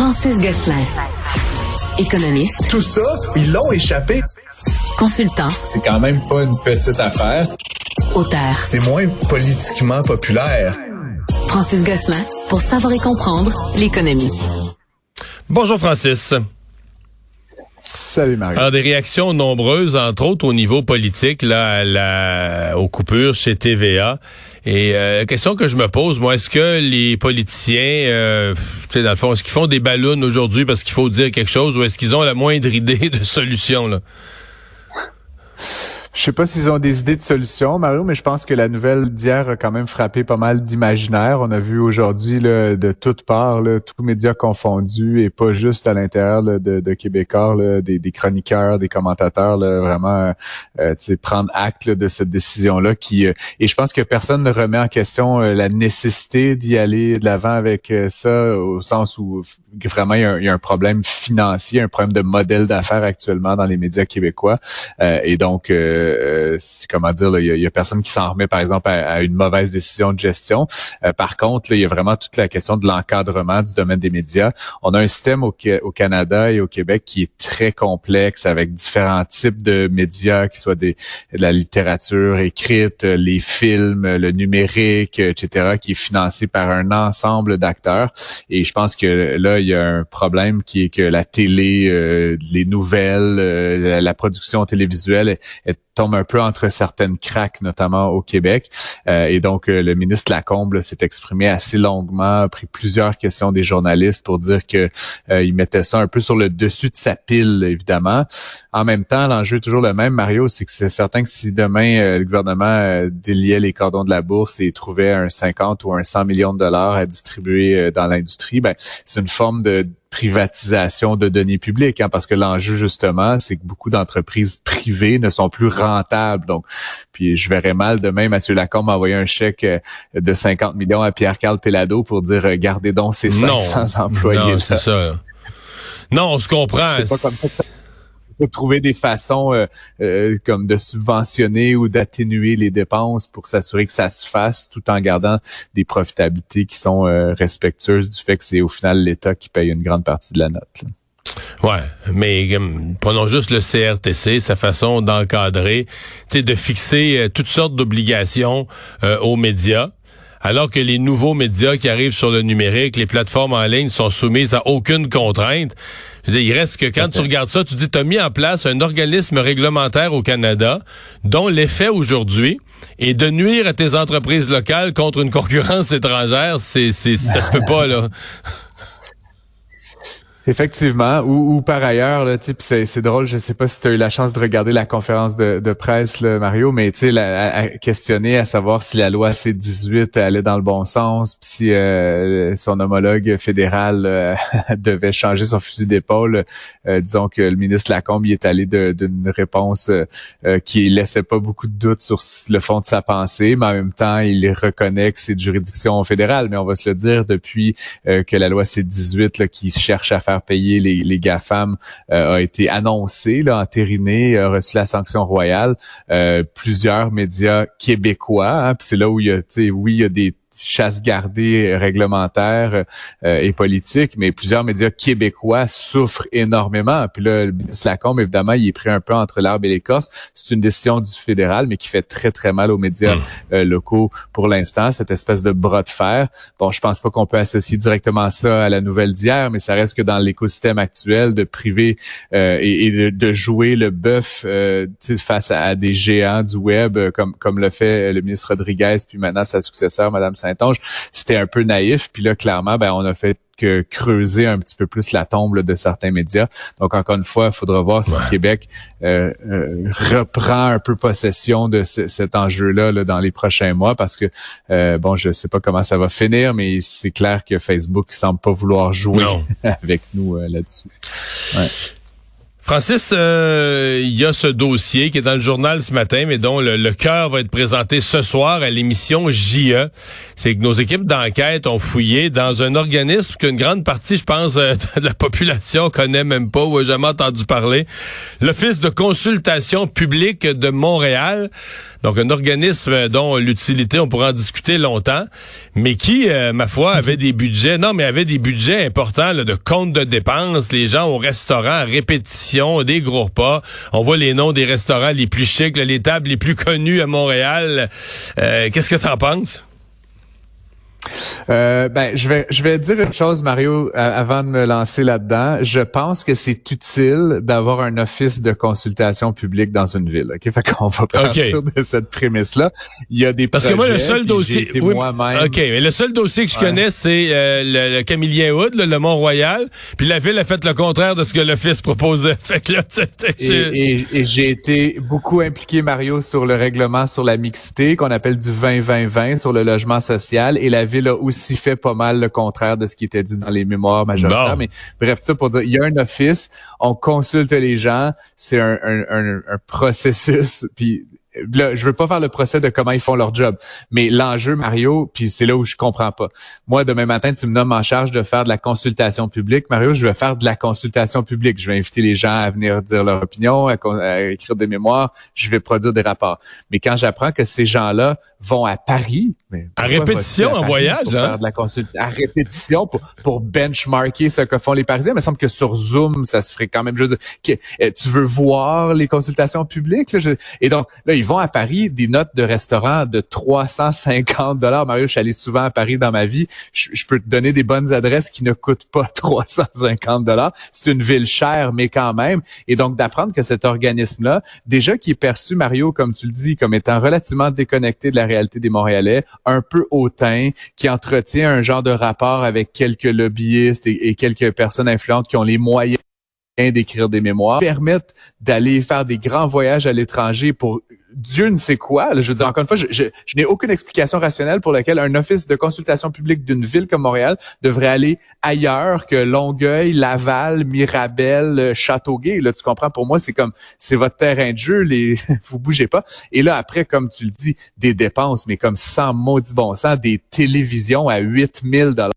Francis Gosselin. Économiste. Tout ça, ils l'ont échappé. Consultant. C'est quand même pas une petite affaire. Auteur. C'est moins politiquement populaire. Francis Gosselin pour savoir et comprendre l'économie. Bonjour Francis. Salut Marie. Alors des réactions nombreuses, entre autres au niveau politique, là, à la, aux coupures chez TVA. Et euh, question que je me pose, moi, est-ce que les politiciens, euh, tu sais, dans le fond, est-ce qu'ils font des ballons aujourd'hui parce qu'il faut dire quelque chose, ou est-ce qu'ils ont la moindre idée de solution là? Je sais pas s'ils ont des idées de solutions, Mario, mais je pense que la nouvelle d'hier a quand même frappé pas mal d'imaginaires. On a vu aujourd'hui de toutes parts, là, tous médias confondus et pas juste à l'intérieur de, de Québécois, là, des, des, chroniqueurs, des commentateurs, là, vraiment euh, prendre acte de cette décision-là. qui euh, Et je pense que personne ne remet en question euh, la nécessité d'y aller de l'avant avec euh, ça, au sens où vraiment il y, a un, il y, a un, problème financier, un problème de modèle d'affaires actuellement dans les médias québécois. et donc euh, comment dire, il y, a personne qui s'en remet, par exemple, à, une mauvaise décision de gestion. Euh, par contre, il y a vraiment toute la question de l'encadrement du domaine des médias. On a un système au, Canada et au Québec qui est très complexe avec différents types de médias, qui soient des, de la littérature écrite, les films, le numérique, etc., qui est financé par un ensemble d'acteurs. Et je pense que là, il y a un problème qui est que la télé, euh, les nouvelles, la, production télévisuelle est tombe un peu entre certaines craques, notamment au Québec. Euh, et donc, euh, le ministre Lacombe s'est exprimé assez longuement, a pris plusieurs questions des journalistes pour dire que euh, il mettait ça un peu sur le dessus de sa pile, évidemment. En même temps, l'enjeu est toujours le même, Mario, c'est que c'est certain que si demain le gouvernement déliait les cordons de la bourse et trouvait un 50 ou un 100 millions de dollars à distribuer dans l'industrie, ben c'est une forme de privatisation de données publiques, hein, parce que l'enjeu justement, c'est que beaucoup d'entreprises privées ne sont plus rentables. Donc, puis je verrais mal demain Mathieu Lacombe envoyer un chèque euh, de 50 millions à Pierre-Carl Pelado pour dire euh, gardez donc ces 500 employés. Non, c'est ça. Non, on se comprend. C'est pas comme ça trouver des façons euh, euh, comme de subventionner ou d'atténuer les dépenses pour s'assurer que ça se fasse tout en gardant des profitabilités qui sont euh, respectueuses du fait que c'est au final l'État qui paye une grande partie de la note. Ouais, mais prenons juste le CRTC, sa façon d'encadrer, de fixer toutes sortes d'obligations aux médias alors que les nouveaux médias qui arrivent sur le numérique, les plateformes en ligne sont soumises à aucune contrainte. Je il reste que quand tu regardes ça, tu dis, tu as mis en place un organisme réglementaire au Canada dont l'effet aujourd'hui est de nuire à tes entreprises locales contre une concurrence étrangère. C'est, c'est, ça se peut pas, là. Effectivement, ou, ou, par ailleurs, là, c'est, c'est drôle, je sais pas si tu as eu la chance de regarder la conférence de, de presse, là, Mario, mais tu sais, à, questionner à savoir si la loi C-18 allait dans le bon sens, puis si euh, son homologue fédéral euh, devait changer son fusil d'épaule. Euh, disons que le ministre Lacombe y est allé d'une réponse qui laissait pas beaucoup de doutes sur le fond de sa pensée, mais en même temps, il reconnaît que c'est de juridiction fédérale. Mais on va se le dire depuis que la loi C-18 là, qui cherche à faire payer les, les GAFAM euh, a été annoncé, là, entériné, a reçu la sanction royale. Euh, plusieurs médias québécois, hein, c'est là où il y a, oui, il y a des chasse gardée réglementaire euh, et politique, mais plusieurs médias québécois souffrent énormément. Puis là, le ministre Lacombe, évidemment, il est pris un peu entre l'arbre et l'écorce. C'est une décision du fédéral, mais qui fait très, très mal aux médias mmh. euh, locaux pour l'instant, cette espèce de bras de fer. Bon, je pense pas qu'on peut associer directement ça à la nouvelle d'hier, mais ça reste que dans l'écosystème actuel de priver euh, et, de, jouer le bœuf face à, des géants du web, comme, comme le fait le ministre Rodriguez, puis maintenant sa successeur, Madame Saint c'était un peu naïf. Puis là, clairement, ben, on a fait que creuser un petit peu plus la tombe de certains médias. Donc, encore une fois, il faudra voir si Québec euh, euh, reprend un peu possession de cet enjeu-là dans les prochains mois parce que, euh, bon, je sais pas comment ça va finir, mais c'est clair que Facebook semble pas vouloir jouer avec nous là-dessus. Francis, euh, il y a ce dossier qui est dans le journal ce matin, mais dont le, cœur va être présenté ce soir à l'émission JE. C'est que nos équipes d'enquête ont fouillé dans un organisme qu'une grande partie, je pense, euh, de la population connaît même pas ou a jamais entendu parler. L'Office de consultation publique de Montréal. Donc, un organisme dont l'utilité, on pourra en discuter longtemps, mais qui, euh, ma foi, avait des budgets, non, mais avait des budgets importants de compte de dépenses. Les gens au restaurant répétition, des gros repas. On voit les noms des restaurants les plus chics, les tables les plus connues à Montréal. Euh, qu'est-ce que tu en penses? Euh, ben, je vais, je vais dire une chose, Mario, avant de me lancer là-dedans. Je pense que c'est utile d'avoir un office de consultation publique dans une ville. Ok, fait qu'on va partir de cette prémisse-là. Il y a des parce que moi le seul dossier, oui, ok, mais le seul dossier que je connais c'est euh, le, Camillien Hood, le Mont-Royal. Puis la ville a fait le contraire de ce que l'office proposait. Fait que là, et, et, j'ai été beaucoup impliqué, Mario, sur le règlement sur la mixité qu'on appelle du 20-20-20 sur le logement social et la ville a aussi fait pas mal le contraire de ce qui était dit dans les mémoires majoritaires. Mais bref, ça pour dire, il y a un office, on consulte les gens, c'est un, un, un, un processus, puis là, je veux pas faire le procès de comment ils font leur job, mais l'enjeu, Mario, puis c'est là où je comprends pas. Moi, demain matin, tu me nommes en charge de faire de la consultation publique. Mario, je vais faire de la consultation publique. Je vais inviter les gens à venir dire leur opinion, à, écrire des mémoires. Je vais produire des rapports. Mais quand j'apprends que ces gens-là vont à Paris, mais à répétition en voyage, pour Faire de la consultation, à répétition pour, pour benchmarker ce que font les Parisiens. Il me semble que sur Zoom, ça se ferait quand même. Je veux dire, eh, tu veux voir les consultations publiques? Là, et donc, là, ils à Paris des notes de restaurant de 350 dollars. Mario, je suis allé souvent à Paris dans ma vie. Je, peux te donner des bonnes adresses qui ne coûtent pas 350 dollars. C'est une ville chère, mais quand même. Et donc, d'apprendre que cet organisme-là, déjà qui est perçu, Mario, comme tu le dis, comme étant relativement déconnecté de la réalité des Montréalais, un peu hautain, qui entretient un genre de rapport avec quelques lobbyistes et quelques personnes influentes qui ont les moyens d'écrire des mémoires, permettent d'aller faire des grands voyages à l'étranger pour Dieu ne sait quoi. je veux dire, encore une fois, je, n'ai aucune explication rationnelle pour laquelle un office de consultation publique d'une ville comme Montréal devrait aller ailleurs que Longueuil, Laval, Mirabel, Châteauguay. Là, tu comprends? Pour moi, c'est comme, c'est votre terrain de jeu, les, vous bougez pas. Et là, après, comme tu le dis, des dépenses, mais comme sans maudit bon sens, des télévisions à 8000 dollars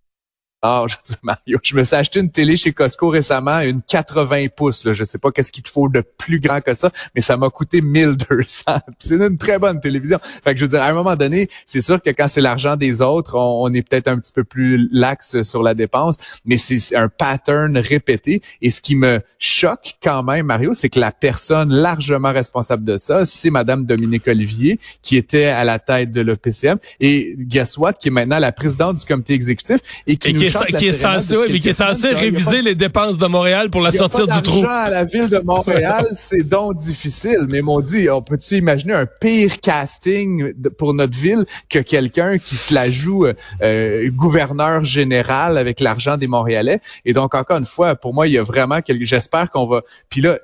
ah, je dis Mario, je me suis acheté une télé chez Costco récemment, une 80 pouces. Là. Je sais pas qu'est-ce qu'il te faut de plus grand que ça, mais ça m'a coûté 1200. c'est une très bonne télévision. Fait que je veux dire, à un moment donné, c'est sûr que quand c'est l'argent des autres, on, est peut-être un petit peu plus lax sur la dépense, mais c'est un pattern répété. Et ce qui me choque quand même, Mario, c'est que la personne largement responsable de ça, c'est Madame Dominique Olivier, qui était à la tête de l'OPCM, et guess what, qui est maintenant la présidente du comité exécutif et qui nous qui est censé, oui, mais qui est censé réviser les dépenses de Montréal pour la sortir du trou. à la ville de Montréal, c'est donc difficile. Mais m'ont dit, on peut-tu imaginer un pire casting pour notre ville que quelqu'un qui se la joue euh, gouverneur général avec l'argent des Montréalais? Et donc, encore une fois, pour moi, il y a vraiment quelque, j'espère qu'on va, puis là,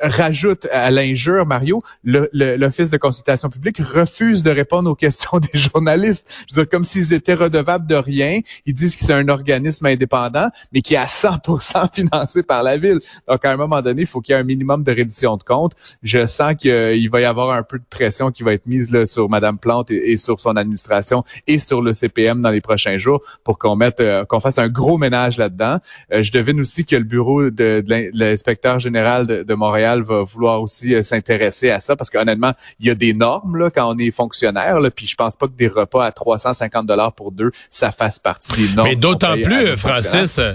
rajoute à l'injure, Mario, l'Office de consultation publique refuse de répondre aux questions des journalistes. Je veux dire, comme s'ils étaient redevables de rien. Ils disent que c'est un organisme indépendant, mais qui est à 100% financé par la ville. Donc, à un moment donné, il faut qu'il y ait un minimum de reddition de comptes. Je sens qu'il va y avoir un peu de pression qui va être mise là, sur Madame Plante et, sur son administration et sur le CPM dans les prochains jours pour qu'on mette, euh, qu'on fasse un gros ménage là-dedans. Euh, je devine aussi que le bureau de, l'inspecteur général de, de Montréal va vouloir aussi euh, s'intéresser à ça parce qu'honnêtement, il y a des normes là, quand on est fonctionnaire, là, puis je pense pas que des repas à 350 dollars pour deux, ça fasse partie des normes. Mais d'autant plus, Francis, euh,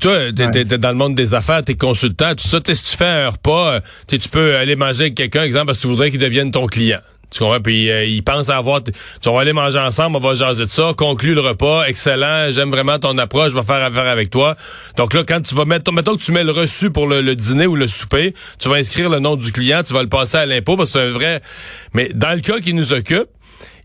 toi, t'es, dans le monde des affaires, t'es consultant, tout ça, si tu fais un repas, tu peux aller manger avec quelqu'un, exemple, parce que tu voudrais qu'il devienne ton client. Tu comprends? Puis euh, il pense avoir... Tu vas aller manger ensemble, on va jaser de ça, conclue le repas, excellent, j'aime vraiment ton approche, je vais faire affaire avec toi. Donc là, quand tu vas mettre... Mettons que tu mets le reçu pour le, dîner ou le souper, tu vas inscrire le nom du client, tu vas le passer à l'impôt parce que c'est un vrai... Mais dans le cas qui nous occupe,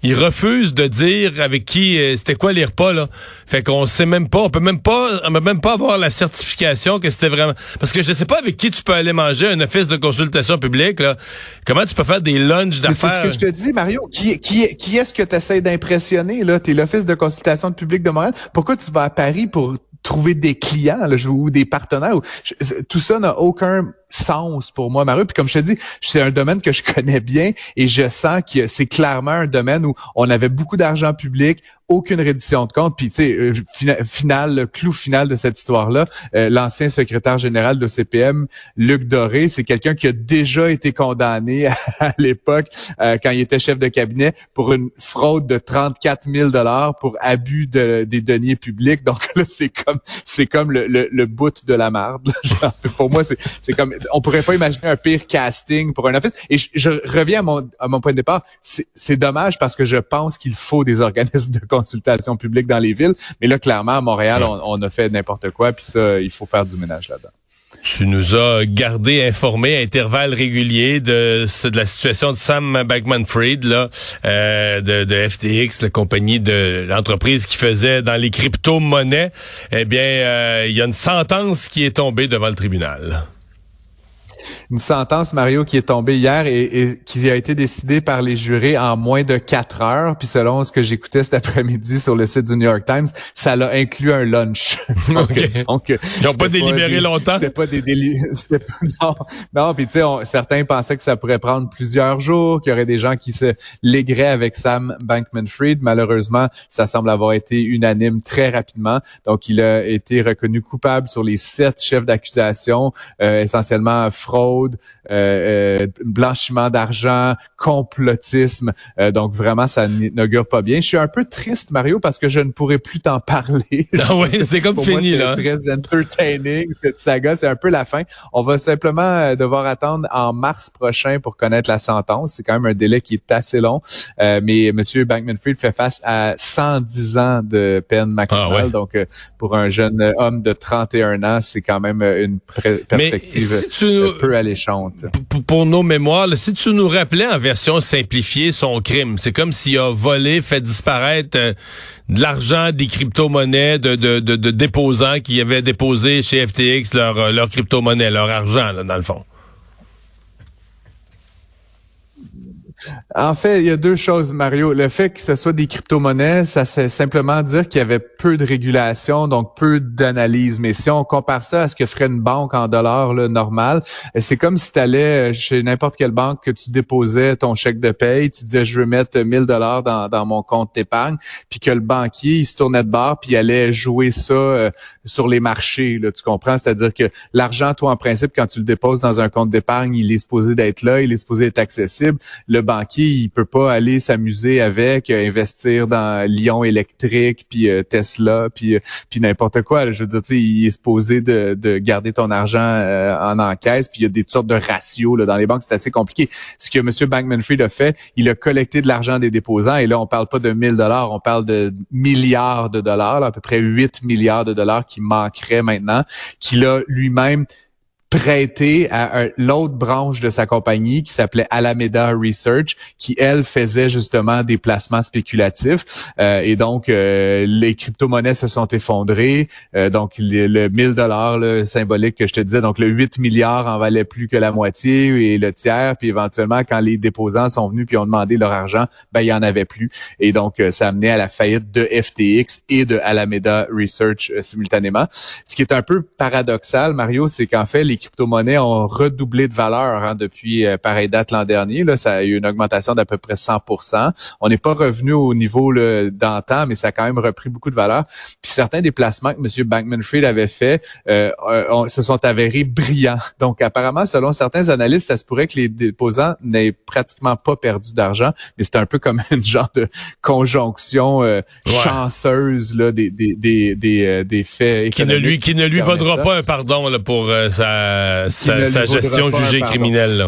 il refuse de dire avec qui euh, c'était quoi les repas là. Fait qu'on sait même pas, on peut même pas, on peut même pas avoir la certification que c'était vraiment parce que je sais pas avec qui tu peux aller manger un office de consultation publique là. Comment tu peux faire des lunchs d'affaires C'est ce que je te dis Mario, qui qui qui est-ce que tu essaies d'impressionner là, t'es l'office de consultation publique de Montréal. Pourquoi tu vas à Paris pour trouver des clients là, ou des partenaires. Tout ça n'a aucun sens pour moi, Mario. Puis comme je te dis, c'est un domaine que je connais bien et je sens que c'est clairement un domaine où on avait beaucoup d'argent public, aucune reddition de compte. Puis, tu sais, euh, final, le clou final de cette histoire-là, euh, l'ancien secrétaire général de CPM, Luc Doré, c'est quelqu'un qui a déjà été condamné à, l'époque, euh, quand il était chef de cabinet, pour une fraude de 34 000 dollars pour abus de, des deniers publics. Donc là, c'est comme c'est comme le, le, bout de la marde. pour moi, c'est comme on pourrait pas imaginer un pire casting pour un office. Et je, reviens à mon, à mon point de départ. C'est dommage parce que je pense qu'il faut des organismes de consultation publique dans les villes. Mais là, clairement, à Montréal, on, a fait n'importe quoi, puis ça, il faut faire du ménage là-dedans. Tu nous as gardé informés à intervalles réguliers de, de la situation de Sam Bankman-Fried, là, euh, de, de, FTX, la compagnie de l'entreprise qui faisait dans les crypto-monnaies. Eh bien, euh, il y a une sentence qui est tombée devant le tribunal une sentence, Mario, qui est tombée hier et, qui a été décidée par les jurés en moins de quatre heures. Puis selon ce que j'écoutais cet après-midi sur le site du New York Times, ça l'a inclus un lunch. donc, Ils n'ont pas délibéré longtemps. C'était pas des non, non. Puis tu sais, certains pensaient que ça pourrait prendre plusieurs jours, qu'il y aurait des gens qui se légueraient avec Sam Bankman-Fried. Malheureusement, ça semble avoir été unanime très rapidement. Donc, il a été reconnu coupable sur les sept chefs d'accusation, euh, essentiellement fraude, euh, euh, blanchiment d'argent, complotisme. Euh, donc vraiment, ça n'augure pas bien. Je suis un peu triste, Mario, parce que je ne pourrais plus t'en parler. Ah oui, c'est comme fini là. Très entertaining cette saga, c'est un peu la fin. On va simplement devoir attendre en mars prochain pour connaître la sentence. C'est quand même un délai qui est assez long, mais Monsieur Bankman-Fried fait face à 110 ans de peine maximale. Ah donc pour un jeune homme de 31 ans, c'est quand même une perspective Pour nos mémoires, si tu nous rappelais en version simplifiée son crime, c'est comme s'il a volé, fait disparaître euh, de l'argent des crypto-monnaies de, de, de, déposants qui avaient déposé chez FTX leur, euh, leur crypto-monnaie, leur argent, dans le fond. En fait, il y a deux choses, Mario. Le fait que ce soit des crypto-monnaies, ça c'est simplement dire qu'il y avait peu de régulation, donc peu d'analyse. Mais si on compare ça à ce que ferait une banque en dollars là, normal, c'est comme si tu allais euh, chez n'importe quelle banque que tu déposais ton chèque de paye, tu disais je veux mettre 1000 dollars dans, mon compte d'épargne, puis que le banquier il se tournait de bord puis allait jouer ça euh, sur les marchés. Là, tu comprends? C'est-à-dire que l'argent, toi en principe, quand tu le déposes dans un compte d'épargne, il est supposé d'être là, il est supposé être accessible. Le banquier, il peut pas aller s'amuser avec, euh, investir dans Lyon électrique, puis euh, Tesla, puis euh, puis n'importe quoi. Je veux dire, il est supposé de, de garder ton argent en encaisse, puis il y a des sortes de ratios là, dans les banques, c'est assez compliqué. Ce que M. Bankman-Fried a fait, il a collecté de l'argent des déposants, et là, on parle pas de 1000 dollars, on parle de milliards de dollars, à peu près 8 milliards de dollars qui manqueraient maintenant, qu'il a lui-même prêté à l'autre branche de sa compagnie qui s'appelait Alameda Research, qui elle faisait justement des placements spéculatifs. Euh, et donc euh, les crypto-monnaies se sont effondrées. Euh, donc le, 1000 dollars symbolique que je te disais, donc le 8 milliards en valait plus que la moitié et le tiers. Puis éventuellement, quand les déposants sont venus puis ont demandé leur argent, ben il y en avait plus. Et donc ça a mené à la faillite de FTX et de Alameda Research simultanément. Ce qui est un peu paradoxal, Mario, c'est qu'en fait les crypto-monnaies ont redoublé de valeur hein, depuis euh, pareille date l'an dernier. Là, ça a eu une augmentation d'à peu près 100 On n'est pas revenu au niveau d'antan, mais ça a quand même repris beaucoup de valeur. Puis certains des placements que M. Bankman-Fried avait fait euh, se sont avérés brillants. Donc apparemment, selon certains analystes, ça se pourrait que les déposants n'aient pratiquement pas perdu d'argent, mais c'est un peu comme une genre de conjonction euh, chanceuse là, des, des, des, des, euh, des faits qui ne lui qui ne lui vaudra pas un pardon là, pour sa sa, gestion jugée criminelle.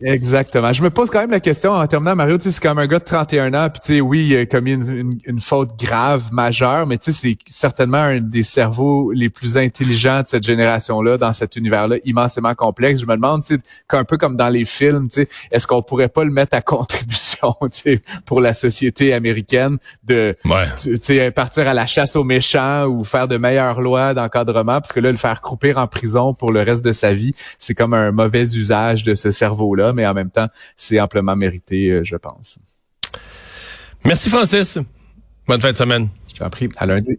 Exactement. Je me pose quand même la question en terminant, Mario, tu sais, c'est comme un gars de 31 ans, puis tu sais, oui, il a commis une, une, faute grave, majeure, mais tu sais, c'est certainement un des cerveaux les plus intelligents de cette génération-là, dans cet univers-là immensément complexe. Je me demande, tu sais, un peu comme dans les films, tu sais, est-ce qu'on pourrait pas le mettre à contribution, tu sais, pour la société américaine de, tu sais, partir à la chasse aux méchants ou faire de meilleures lois d'encadrement, parce que là, le faire croupir en prison pour le reste de sa vie, c'est comme un mauvais usage de ce cerveau-là mais en même temps, c'est amplement mérité, euh, je pense. Merci Francis. Bonne fin de semaine. Je t'en prie. À lundi.